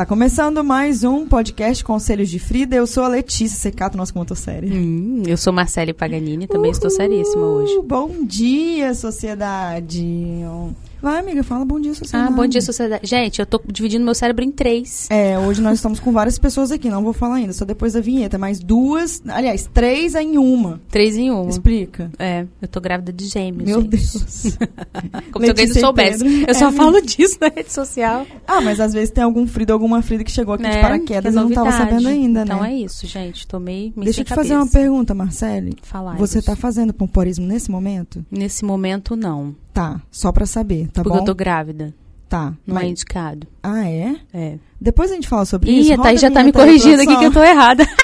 Está começando mais um podcast Conselhos de Frida. Eu sou a Letícia Secato, nossa, tô séria. Hum, eu sou Marcele Paganini, também Uhul, estou seríssima hoje. Bom dia, sociedade. Vai, amiga, fala bom dia, sociedade. Ah, bom dia, sociedade. Gente, eu tô dividindo meu cérebro em três. É, hoje nós estamos com várias pessoas aqui, não vou falar ainda, só depois da vinheta, mas duas, aliás, três em uma. Três em uma. Explica. É, eu tô grávida de gêmeos. Meu gente. Deus. Como se alguém Letícia não soubesse. Eu só É. falo disso na rede social. Ah, mas às vezes tem algum Frida, alguma Frida que chegou aqui de né? paraquedas Que e é não tava sabendo ainda, Então né? é isso, gente. Tomei meio Deixa eu te fazer uma pergunta, Marcele. Falar. Você tá fazendo pomporismo nesse momento? Nesse momento, não. Tá, só pra saber, tá porque bom? eu tô grávida. Tá. Não é mas- indicado. Ah, é? É. Depois a gente fala sobre isso. Ih, a Roda Thaís já tá me corrigindo aqui que eu tô errada.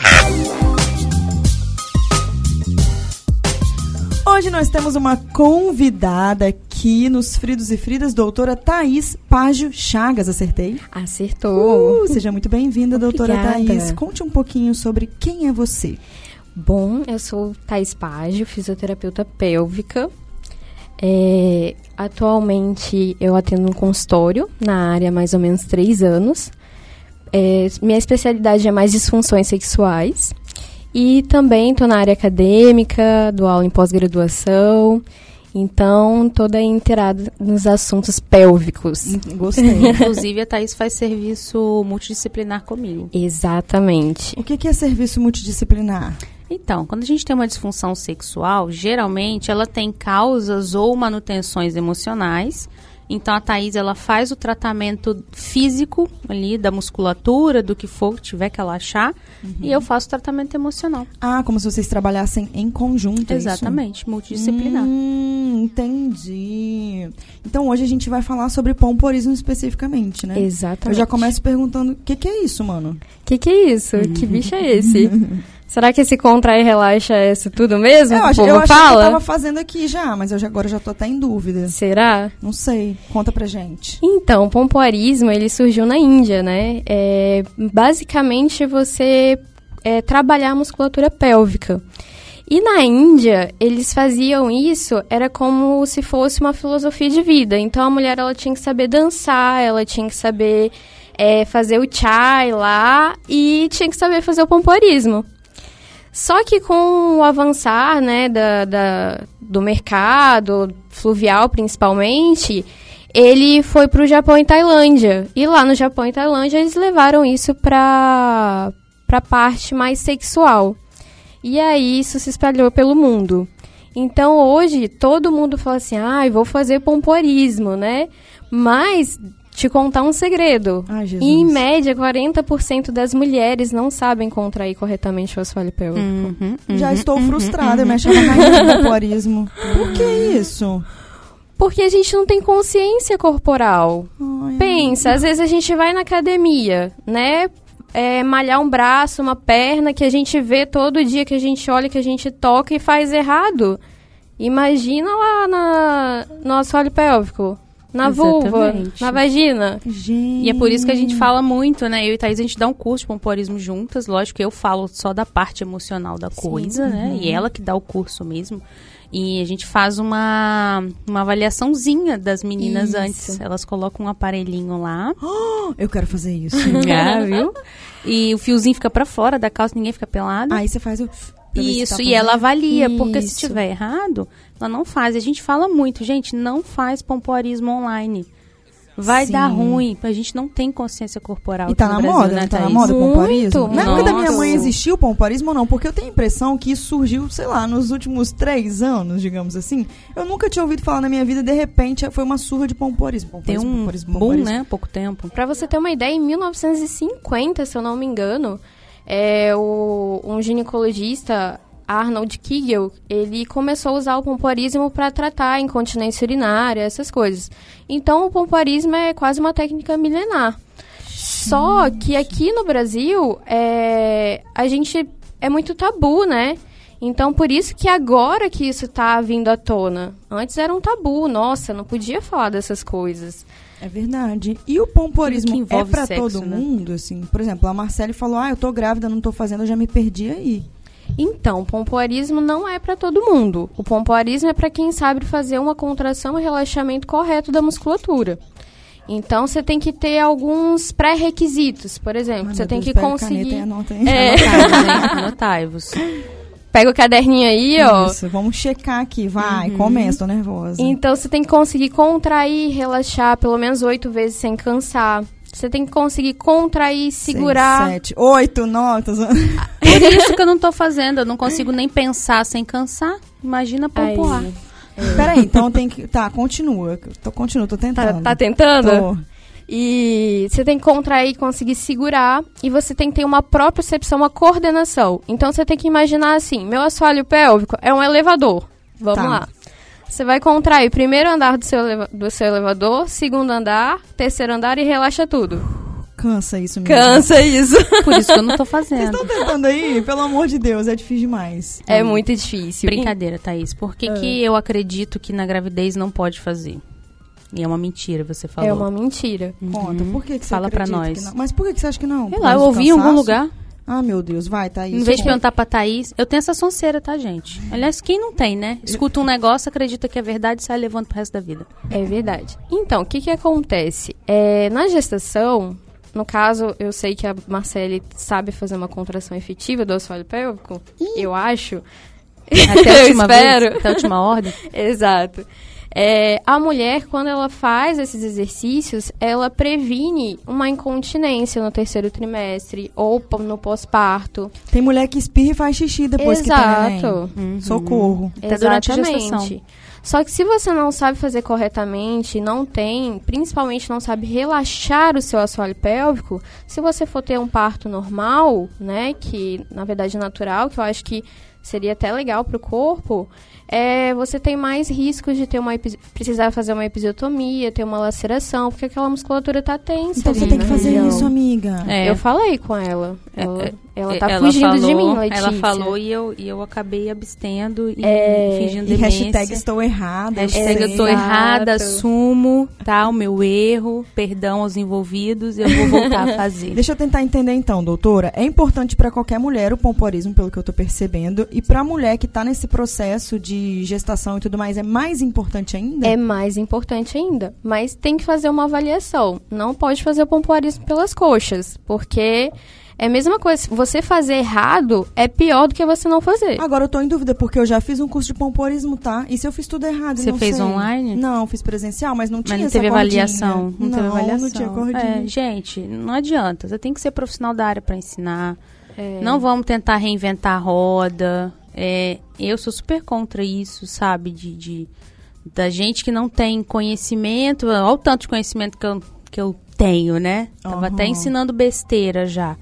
Hoje nós temos uma convidada aqui nos Fridos e Fridas, doutora Thaís Págio Chagas, acertei? Acertou. Uh, seja muito bem-vinda, doutora. Thaís. Conte um pouquinho sobre quem é você. Bom, eu sou Thais Págio, fisioterapeuta pélvica. É, atualmente eu atendo um consultório na área há mais ou menos três anos. É, minha especialidade é mais disfunções sexuais. E também estou na área acadêmica, dou aula em pós-graduação. Então, toda inteirada nos assuntos pélvicos. Gostei. Inclusive, a Thaís faz serviço multidisciplinar comigo. Exatamente. o que que é serviço multidisciplinar? Então, quando a gente tem uma disfunção sexual, geralmente ela tem causas ou manutenções emocionais. Então a Thaís ela faz o tratamento físico ali da musculatura, do que for que tiver que ela achar, e eu faço o tratamento emocional. Ah, como se vocês trabalhassem em conjunto, é isso? Exatamente, multidisciplinar. Hum, entendi. Então hoje a gente vai falar sobre pomporismo especificamente, né? Eu Exatamente. já começo perguntando, o que que é isso, mano? Que que é isso? Que bicho é esse? Será que esse contrai e relaxa é isso tudo mesmo? eu o acho, povo eu que eu tava fazendo aqui já, mas eu já, agora já tô até em dúvida. Será? Não sei. Conta pra gente. Então, o pompoarismo, ele surgiu na Índia, né? É, basicamente, você é, trabalhar a musculatura pélvica. E na Índia, eles faziam isso, era como se fosse uma filosofia de vida. Então, a mulher, ela tinha que saber dançar, ela tinha que saber é, fazer o chai lá e tinha que saber fazer o pompoarismo. Só que com o avançar né, da, da- do mercado, fluvial principalmente, ele foi para o Japão e Tailândia. E lá no Japão e Tailândia eles levaram isso para a parte mais sexual. E aí isso se espalhou pelo mundo. Então hoje todo mundo fala assim, ai, vou fazer pompoarismo, né? Mas te contar um segredo. Ai, Jesus. Em média, 40% das mulheres não sabem contrair corretamente o assoalho pélvico. Uhum, Já uhum, estou uhum, frustrada, uhum. me achando a rainha do. Por que isso? Porque a gente não tem consciência corporal. Ai, Pensa, às vezes a gente vai na academia, né? É, malhar um braço, uma perna que a gente vê todo dia, que a gente olha, que a gente toca e faz errado. Imagina lá na, no assoalho pélvico, na vulva, Exatamente. na vagina. Gente. E é por isso que a gente fala muito, né? Eu e Thaís, a gente dá um curso de pompoarismo juntas. Lógico que eu falo só da parte emocional da coisa, né? E ela que dá o curso mesmo. E a gente faz uma, uma avaliaçãozinha das meninas Isso. antes. Elas colocam um aparelhinho lá. Eu quero fazer isso. Ah, viu? E o fiozinho fica pra fora da calça, ninguém fica pelado. Aí você faz o... se Isso, tá e ela avalia, porque se Isso. tiver errado, ela não faz. A gente fala muito, gente, não faz pompoarismo online. Vai Sim. dar ruim, a gente não tem consciência corporal E tá na Brasil, moda, né, não tá na Thaís? moda o Muito, pompoarismo? Na época da minha mãe existiu o pompoarismo ou não? Porque eu tenho a impressão que isso surgiu, sei lá, nos últimos três anos, digamos assim. Eu nunca tinha ouvido falar na minha vida, de repente foi uma surra de pompoarismo. Tem pompoarismo, um pompoarismo, boom, pompoarismo. né? Há pouco tempo. Pra você ter uma ideia, em 1950, se eu não me engano, é, o, um ginecologista, Arnold Kegel, ele começou a usar o pompoarismo para tratar incontinência urinária, essas coisas. Então, o pompoarismo é quase uma técnica milenar. Só que aqui no Brasil, é, a gente é muito tabu, né? Então, por isso que agora que isso tá vindo à tona. Antes era um tabu, nossa, não podia falar dessas coisas. É verdade. E o que é sexo, todo né? mundo, assim? Por exemplo, a Marcele falou, ah, eu tô grávida, não tô fazendo, eu já me perdi aí. Então, o pompoarismo não é para todo mundo. O pompoarismo é para quem sabe fazer uma contração e relaxamento correto da musculatura. Então você tem que ter alguns pré-requisitos, por exemplo, você tem Deus, que caneta conseguir. anota aí. É. Anotai-vos. Pega o caderninho aí, ó. Isso, vamos checar aqui, vai, Uhum. começa, tô nervosa. Então você tem que conseguir contrair, relaxar pelo menos oito vezes sem cansar. Você tem que conseguir contrair, segurar. Seis, sete, oito, zoando. Por isso que eu não tô fazendo, eu não consigo nem pensar sem cansar. Imagina Aí. pompoar. Peraí, então tem que. Tá, continua. Tô, continua, tô Tá, tentando. tá tentando? Tô. E você tem que contrair, conseguir segurar. E você tem que ter uma propriocepção, uma coordenação. Então você tem que imaginar assim: meu assoalho pélvico é um elevador. Vamos Tá. lá. Você vai contrair primeiro andar do seu, do seu elevador, segundo andar, terceiro andar e relaxa tudo. Cansa isso mesmo. Cansa isso. Por isso que eu não tô Vocês fazendo. estão tentando aí? Pelo amor de Deus, é difícil demais. É muito difícil. Brincadeira, Thaís. Por que, que eu acredito que na gravidez não pode fazer? E é uma mentira, você falou. É uma mentira. Conta, por que, que você Fala pra acredita nós. que não? Mas por que, que você acha que não? Sei lá, eu ouvi em algum lugar. Ah, meu Deus, vai, Thaís. Em vez de perguntar pra Thaís, eu tenho essa sonceira, tá, gente? Aliás, quem não tem, né? Escuta um negócio, acredita que é verdade e sai levando pro resto da vida. É verdade. Então, o que que acontece? É, na gestação, no caso, eu sei que a Marcele sabe fazer uma contração efetiva do assoalho pélvico. Eu acho. Até a Eu última espero. vez, até a última ordem. Exato. É, a mulher, quando ela faz esses exercícios, ela previne uma incontinência no terceiro trimestre ou no pós-parto. Tem mulher que espirra e faz xixi depois que tem neném. Exato. Uhum. Socorro. Até durante a gestação. Só que se você não sabe fazer corretamente, não tem, principalmente não sabe relaxar o seu assoalho pélvico, se você for ter um parto normal, né, que na verdade é natural, que eu acho que seria até legal pro corpo, é, você tem mais riscos de ter uma precisar fazer uma episiotomia, ter uma laceração, porque aquela musculatura tá tensa. Então você ali tem que na fazer isso, amiga. É. Eu falei com ela. Ela, É, ela tá Ela fugindo de falou- mim, Letícia. Ela falou e eu, e eu acabei abstendo e É, fingindo E demência. hashtag estou errada. Hashtag eu Exato. errada, assumo, tá? O meu erro, perdão aos envolvidos, eu vou voltar a fazer. Deixa eu tentar entender então, doutora. É importante pra qualquer mulher o pompoarismo, pelo que eu tô percebendo, e pra mulher que tá nesse processo de gestação e tudo mais, é mais importante ainda? É mais importante ainda. Mas tem que fazer uma avaliação. Não pode fazer o pompoarismo pelas coxas. Porque é a mesma coisa. Se você fazer errado, é pior do que você não fazer. Agora eu tô em dúvida, porque eu já fiz um curso de pompoarismo, tá? E se eu fiz tudo errado? Você não fez sei? online? Não, fiz presencial, mas não tinha Mas não essa teve cordinha. avaliação. Não, teve avaliação. não tinha cordinha. É, gente, não adianta. Você tem que ser profissional da área para ensinar. É. Não vamos tentar reinventar a roda. É, eu sou super contra isso, sabe? De, de- da gente que não tem conhecimento. Olha o tanto de conhecimento que eu, que eu tenho, né? Tava até Aham. ensinando besteira já.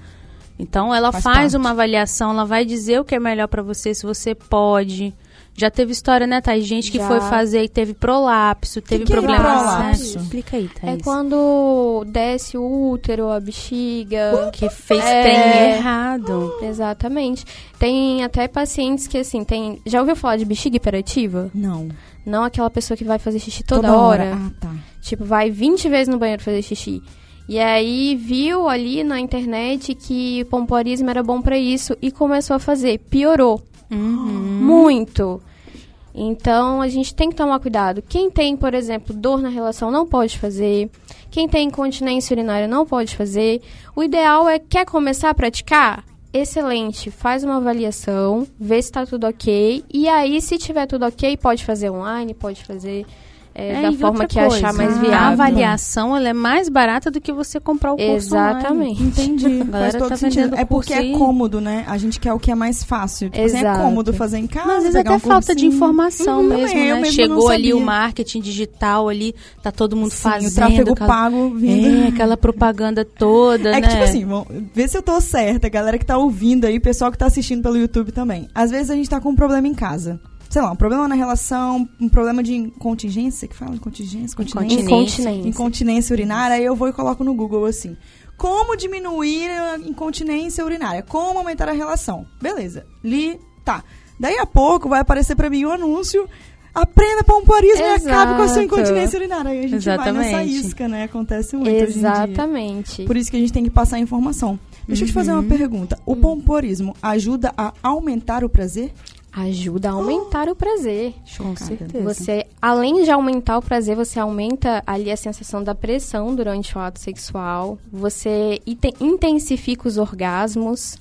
Então ela Faz faz, uma avaliação, ela vai dizer o que é melhor para você, se você pode. Já teve história, né, Thaís? Gente que Já. foi fazer e teve prolapso, teve que é problemas. prolapso? né? Explica aí, É Thaís. quando desce o útero, a bexiga. Que fez É. trem errado. Exatamente. Tem até pacientes que, assim, tem. Já ouviu falar de bexiga hiperativa? Não. Não aquela pessoa que vai fazer xixi toda, hora. Ah, tá. Tipo, vai 20 vezes no banheiro fazer xixi. E aí viu ali na internet que pompoarismo era bom pra isso e começou a fazer. Piorou Uhum. muito. Então a gente tem que tomar cuidado. Quem tem, por exemplo, dor na relação não pode fazer. Quem tem incontinência urinária não pode fazer. O ideal é quer começar a praticar? Excelente, faz uma avaliação, vê se tá tudo ok. E aí, se tiver tudo ok, pode fazer online, pode fazer é, É, da forma que coisa, achar mais A viável. avaliação ela é mais barata do que você comprar o curso online. Exatamente. Entendi. A galera Faz todo tá sentido. vendendo É porque é cômodo, né? A gente quer o que é mais fácil. Tipo assim, é Exato. cômodo fazer em casa. Não, às vezes pegar até um falta de informação Uhum, mesmo, também, eu né? mesmo Chegou ali o marketing digital ali, tá todo mundo Sim, fazendo. o tráfego aquela- pago vindo. É, aquela propaganda toda, É né? que, tipo assim, vamos ver se eu tô certa, galera que tá ouvindo aí, pessoal que tá assistindo pelo YouTube também. Às vezes a gente tá com um problema em casa. Sei lá, um problema na relação, um problema de contingência, que fala? Contingência? Continência? Incontinência. Incontinência. Urinária, aí eu vou e coloco no Google assim. Como diminuir a incontinência urinária? Como aumentar a relação? Beleza. Li, tá. Daí a pouco vai aparecer pra mim o anúncio. Aprenda pompoarismo e acabe com a sua Exato. incontinência urinária. Aí a gente vai nessa Exatamente. isca, né? Acontece muito hoje em dia. Exatamente. Por isso que a gente tem que passar a informação. Deixa eu te fazer uma Uhum. pergunta. O pompoarismo ajuda a aumentar o prazer? Ajuda a aumentar o prazer. Com certeza. Você, além de aumentar o prazer, você aumenta ali a sensação da pressão durante o ato sexual. Você intensifica os orgasmos.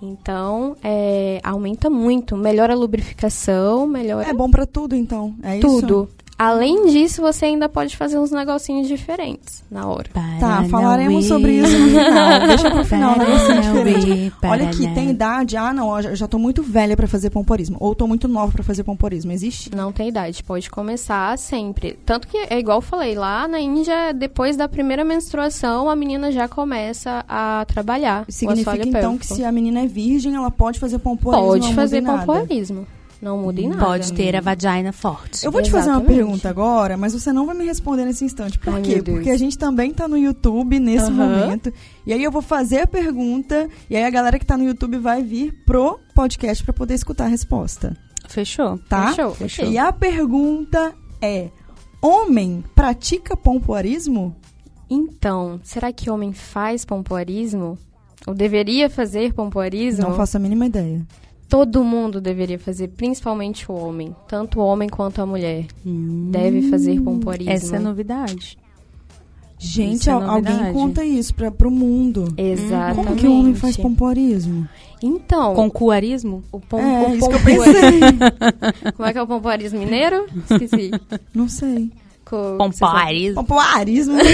Então, é, aumenta muito. Melhora a lubrificação, melhora É bom pra tudo, então. É isso? tudo. Além disso, você ainda pode fazer uns negocinhos diferentes na hora. Tá, falaremos sobre isso no final. Deixa pro final um negocinho diferente. Olha aqui, tem idade. Ah, não, eu já- tô muito velha pra fazer pomporismo. Ou tô muito nova pra fazer pomporismo. Existe? Não tem idade, pode começar sempre. Tanto que, é igual eu falei, lá na Índia, depois da primeira menstruação, a menina já começa a trabalhar. Significa assoalho então pélvico. que se a menina é virgem, ela pode fazer pomporismo. Pode fazer pompoarismo. Não muda em nada. Pode ter a vagina forte. Eu vou te fazer uma pergunta agora, mas você não vai me responder nesse instante. Por Ai, quê? Porque a gente também tá no YouTube nesse Aham. momento. E aí eu vou fazer a pergunta, e aí a galera que tá no YouTube vai vir pro podcast pra poder escutar a resposta. Fechou. Tá? Fechou, fechou. E a pergunta é: homem pratica pompoarismo? Então, será que homem faz pompoarismo? Ou deveria fazer pompoarismo? Não faço a mínima ideia. Todo mundo deveria fazer, principalmente o homem. Tanto o homem quanto a mulher. Deve fazer pompoarismo. Essa é novidade. Gente, é al- alguém novidade. conta isso pra, pro mundo. Exatamente. Como que o homem faz pompoarismo? Então, Concuarismo? o, pom é, o isso que eu pompoarismo... pensei. Como é que é o pompoarismo mineiro? Esqueci. Não sei. Co- Pompoarismo. Pompoarismo?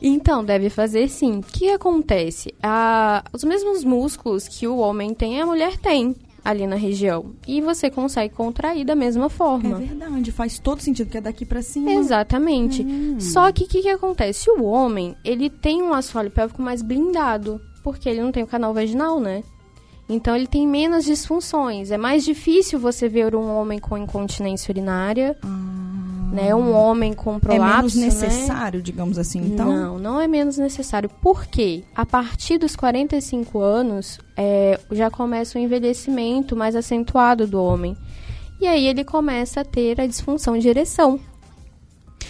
Então, deve fazer sim. O que acontece? Ah, os mesmos músculos que o homem tem, a mulher tem ali na região. E você consegue contrair da mesma É forma. verdade, faz todo sentido, que é daqui pra cima. Exatamente. Hum. Só que o que, que acontece? O homem, ele tem um assoalho pélvico mais blindado, porque ele não tem o canal vaginal, né? Então ele tem menos disfunções. É mais difícil você ver um homem com incontinência urinária, né? Um homem com Ah. É prolapso, menos né? necessário, digamos assim, então? Não, não é menos necessário. Por quê? A partir dos 45 anos, é, já começa o envelhecimento mais acentuado do homem. E aí ele começa a ter a disfunção de ereção.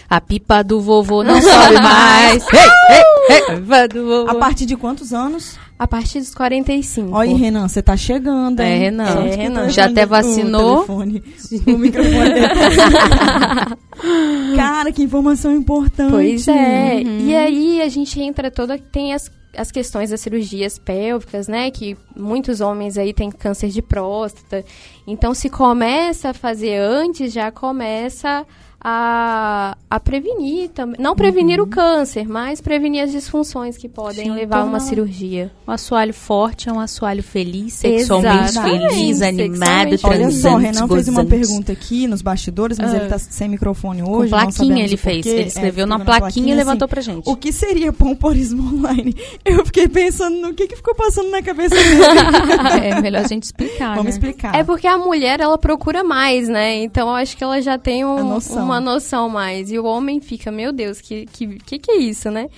A pipa do vovô não sobe mais. Ei, ei, ei, a pipa do vovô. A partir de quantos anos? A partir dos 45. Olha aí, Renan, você tá chegando, hein? É, Renan. É, o Renan. Já até o vacinou? telefone, O microfone. Cara, que informação importante. Pois é. Uhum. E aí a gente entra toda. Tem as, as questões das cirurgias pélvicas, né? Que muitos homens aí têm câncer de próstata. Então, se começa a fazer antes, já começa a, a prevenir também. Não prevenir o câncer, mas prevenir as disfunções que podem Sim, levar a uma cirurgia. Um assoalho forte é um assoalho feliz, sexualmente Exatamente, feliz, animado, Olha só, o Renan fez uma gozante. pergunta aqui nos bastidores, mas Ah. ele tá sem microfone Com hoje. não plaquinha ele fez. porquê. Ele É, escreveu na na plaquinha e levantou assim, pra gente. O que seria pomporismo online? Eu fiquei pensando no que, que ficou passando na cabeça dele. é melhor a gente explicar, Vamos né? explicar. É porque a mulher, ela procura mais, né? Então, eu acho que ela já tem um- A noção. Uma noção mais. E o homem fica, meu Deus, que que, que, que é isso, né?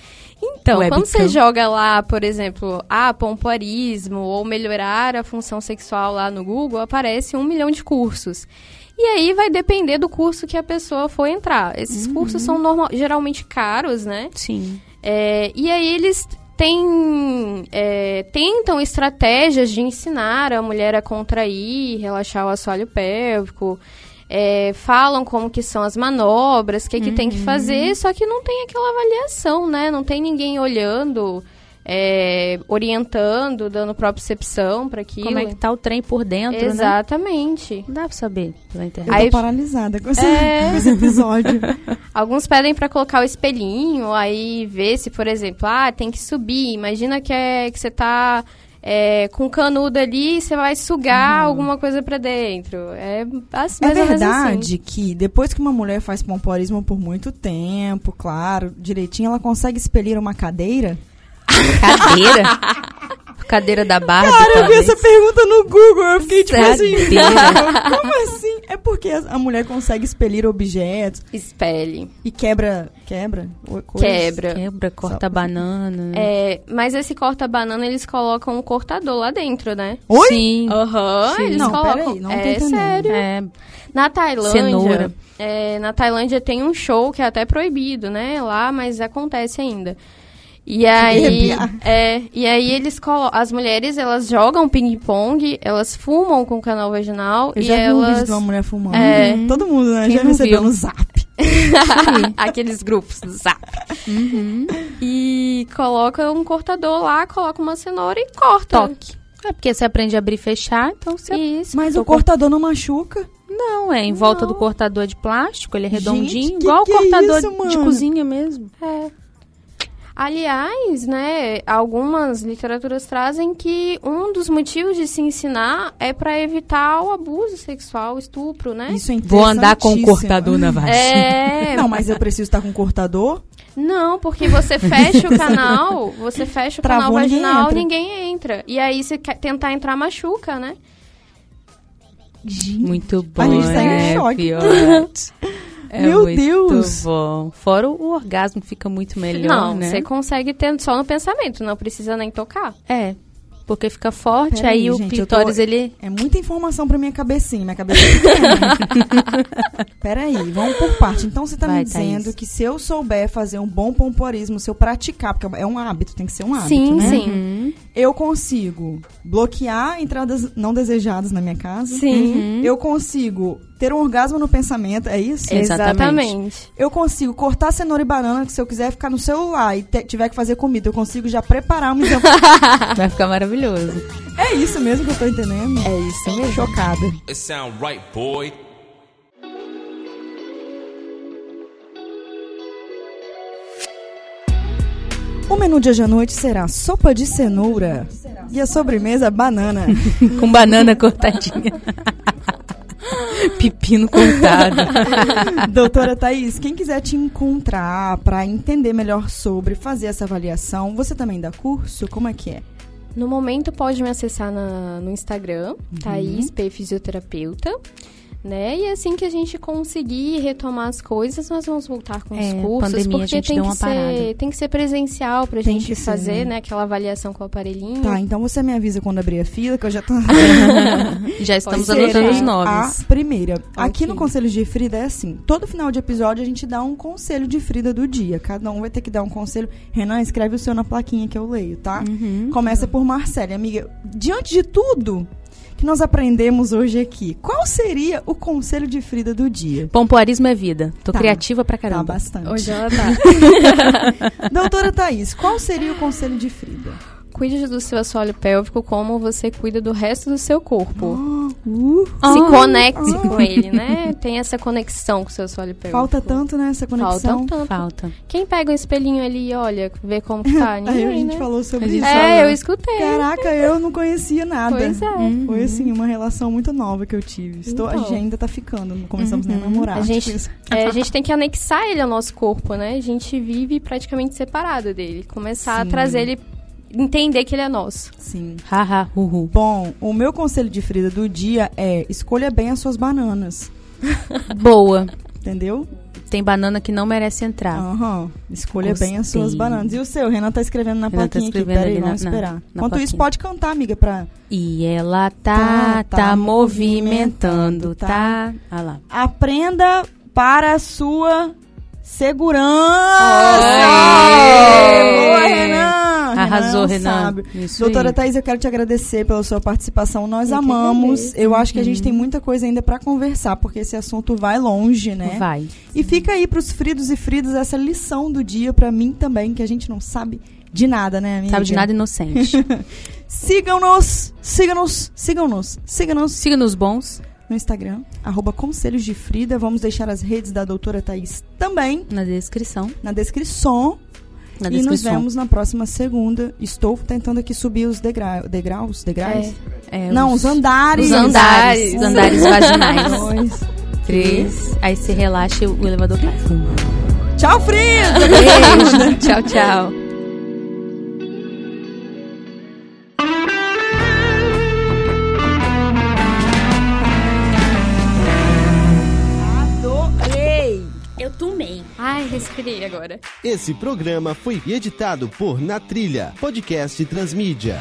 Então, Webcam. quando você joga lá, por exemplo, ah, pompoarismo ou melhorar a função sexual lá no Google, aparece um milhão de cursos. E aí vai depender do curso que a pessoa for entrar. Esses cursos são normal, geralmente caros, né? Sim. É, e aí eles têm, é, tentam estratégias de ensinar a mulher a contrair, relaxar o assoalho pélvico, é, falam como que são as manobras, o que, que tem que fazer, só que não tem aquela avaliação, né? Não tem ninguém olhando, é, orientando, dando propriocepção para aquilo. Como é que tá o trem por dentro, né? Exatamente. Não dá pra saber pela Eu internet. tô Aí- paralisada com esse, É. com esse episódio. Alguns pedem pra colocar o espelhinho, aí ver se, por exemplo, ah, tem que subir. Imagina que, é, que você tá é, com canudo ali você vai sugar alguma coisa pra dentro. É assim, É ou menos verdade que depois que uma mulher faz pompoarismo por muito tempo, claro, direitinho, ela consegue expelir uma cadeira? Cadeira? Cadeira da Barbie, Cara, eu vi talvez. essa pergunta no Google, eu fiquei tipo assim, Cadeira. como assim? É porque a mulher consegue expelir objetos. Espelhe. e quebra, quebra? coisas? Quebra. Quebra, corta Só- a banana. É, mas esse corta-banana, eles colocam um cortador lá dentro, né? Oi? Sim. Aham, Sim. eles Não, colocam. peraí, não é entendendo. sério. É, Na Tailândia, Cenoura. é, na Tailândia tem um show que é até proibido, né? Lá, mas acontece ainda. E aí, é, e aí eles colo as mulheres, elas jogam ping-pong, elas fumam com o canal vaginal Eu e já vi um vídeo elas de uma mulher fumando. É. Todo mundo, né? Quem já não recebeu viu? no zap. aqueles grupos do Zap. E coloca um cortador lá, coloca uma cenoura e corta. Toque. É porque você aprende a abrir e fechar, então você. Isso. Mas o cortador não machuca. Não, é em volta do cortador de plástico, ele é Gente, redondinho, que igual que o é cortador isso, de cozinha mesmo. É. Aliás, né, algumas literaturas trazem que um dos motivos de se ensinar é para evitar o abuso sexual, o estupro, né? Isso é Vou andar com o cortador na vagina. É, Não, mas eu preciso estar com cortador? Não, porque você fecha o canal, você fecha o Travou, canal ninguém vaginal, entra. ninguém entra. E aí, se quer tentar entrar, machuca, né? Muito bom. A gente tá em choque. É Meu muito Deus. bom. Fora o orgasmo fica muito melhor, não, né? você consegue ter só no pensamento, não precisa nem tocar. É, porque fica forte, Pera aí, aí, o gente, clitóris, tô- ele... É muita informação pra minha cabecinha. Minha cabeça é. Peraí, vamos por parte. Então você tá Vai, me dizendo Thaís. que se eu souber fazer um bom pompoarismo, se eu praticar, porque é um hábito, tem que ser um hábito, sim, né? sim. Uhum. Eu consigo bloquear entradas não desejadas na minha casa. Sim. Eu consigo ter um orgasmo no pensamento, é isso? Exatamente. Eu consigo cortar cenoura e banana, que se eu quiser ficar no celular e te- tiver que fazer comida, eu consigo já preparar uma Vai ficar maravilhoso. É isso mesmo que eu tô entendendo? É isso mesmo. Chocada. It sound right, boy. O menu de hoje à noite será sopa de cenoura e a sobremesa banana. Com banana cortadinha. Pepino cortado. Doutora Thaís, quem quiser te encontrar para entender melhor sobre fazer essa avaliação, você também dá curso? Como é que é? No momento, pode me acessar na- no Instagram, Thaís P. Fisioterapeuta. Né? E assim que a gente conseguir retomar as coisas, nós vamos voltar com os É, cursos, pandemia, a porque gente tem deu que, ser, tem que ser presencial pra Tem gente que ser, fazer, né? né, aquela avaliação com o aparelhinho. Tá, então você me avisa quando abrir a fila, que eu já tô. Já estamos anotando os né? nomes. A primeira. Aqui no. Conselho de Frida é assim: todo final de episódio a gente dá um conselho de Frida do dia. Cada um vai ter que dar um conselho. Renan, escreve o seu na plaquinha que eu leio, tá? Uhum. Começa por Marcele. Amiga, diante de tudo que nós aprendemos hoje aqui, qual seria o conselho de Frida do dia? Pompoarismo é vida. Tô Tá. criativa pra Tá, caramba. bastante. Hoje ela tá. Doutora Thaís, qual seria o conselho de Frida? Cuide do seu assoalho pélvico como você cuida do resto do seu corpo. Uh, Se Ah. conecte com ele, né? Tem essa conexão com o seu assoalho pélvico. falta tanto nessa conexão. Falta tanto. Falta. Quem pega um espelhinho ali e olha, vê como que tá? Aí Ninguém, a gente né? falou sobre A gente isso. É, né? eu escutei. Caraca, eu não conhecia nada. Pois é. Foi assim, uma relação muito nova que eu tive. Estou, A Então. gente ainda tá ficando, não começamos nem a namorar. A gente, tipo é, a gente tem que anexar ele ao nosso corpo, né? A gente vive praticamente separado dele. Começar a Sim. trazer ele, entender que ele é nosso. Sim. Haha, uhu. Bom, o meu conselho de Frida do dia é escolha bem as suas bananas. Boa. Entendeu? Tem banana que não merece entrar. Aham. Escolha bem as suas Gostei. bananas. E o seu? O Renan tá escrevendo na Renan tá plaquinha aqui. escrevendo Peraí, ali vamos na- na- esperar. na Enquanto isso, plaquinha. pode cantar, amiga, pra... E ela tá, Tá, tá, tá movimentando, tá. tá. Olha lá. Aprenda para a sua segurança! Oi! Boa, Renan! Arrasou, Renan. Sabe. Isso Doutora aí. Thaís, eu quero te agradecer pela sua participação. Nós Eu amamos. Eu acho que a gente tem muita coisa ainda pra conversar, porque esse assunto vai longe, né? Vai. E fica aí pros fridos e fridas essa lição do dia pra mim também, que a gente não sabe de nada, né, amiga? Sabe de nada inocente. Sigam-nos, sigam-nos, sigam-nos, sigam-nos Siga nos bons no Instagram, arroba Conselhos de Frida. Vamos deixar as redes da doutora Thaís também na descrição. na descrição. Na e nos vemos na próxima segunda. Estou tentando aqui subir os degra degraus. Degraus? É, Não, os andares. Os andares. Os andares vaginais. Dois. Três. Aí você relaxa e o elevador cai. Tchau, Frida! Beijo. tchau, tchau. Respirei agora. Esse programa foi editado por Na Trilha, podcast Transmídia.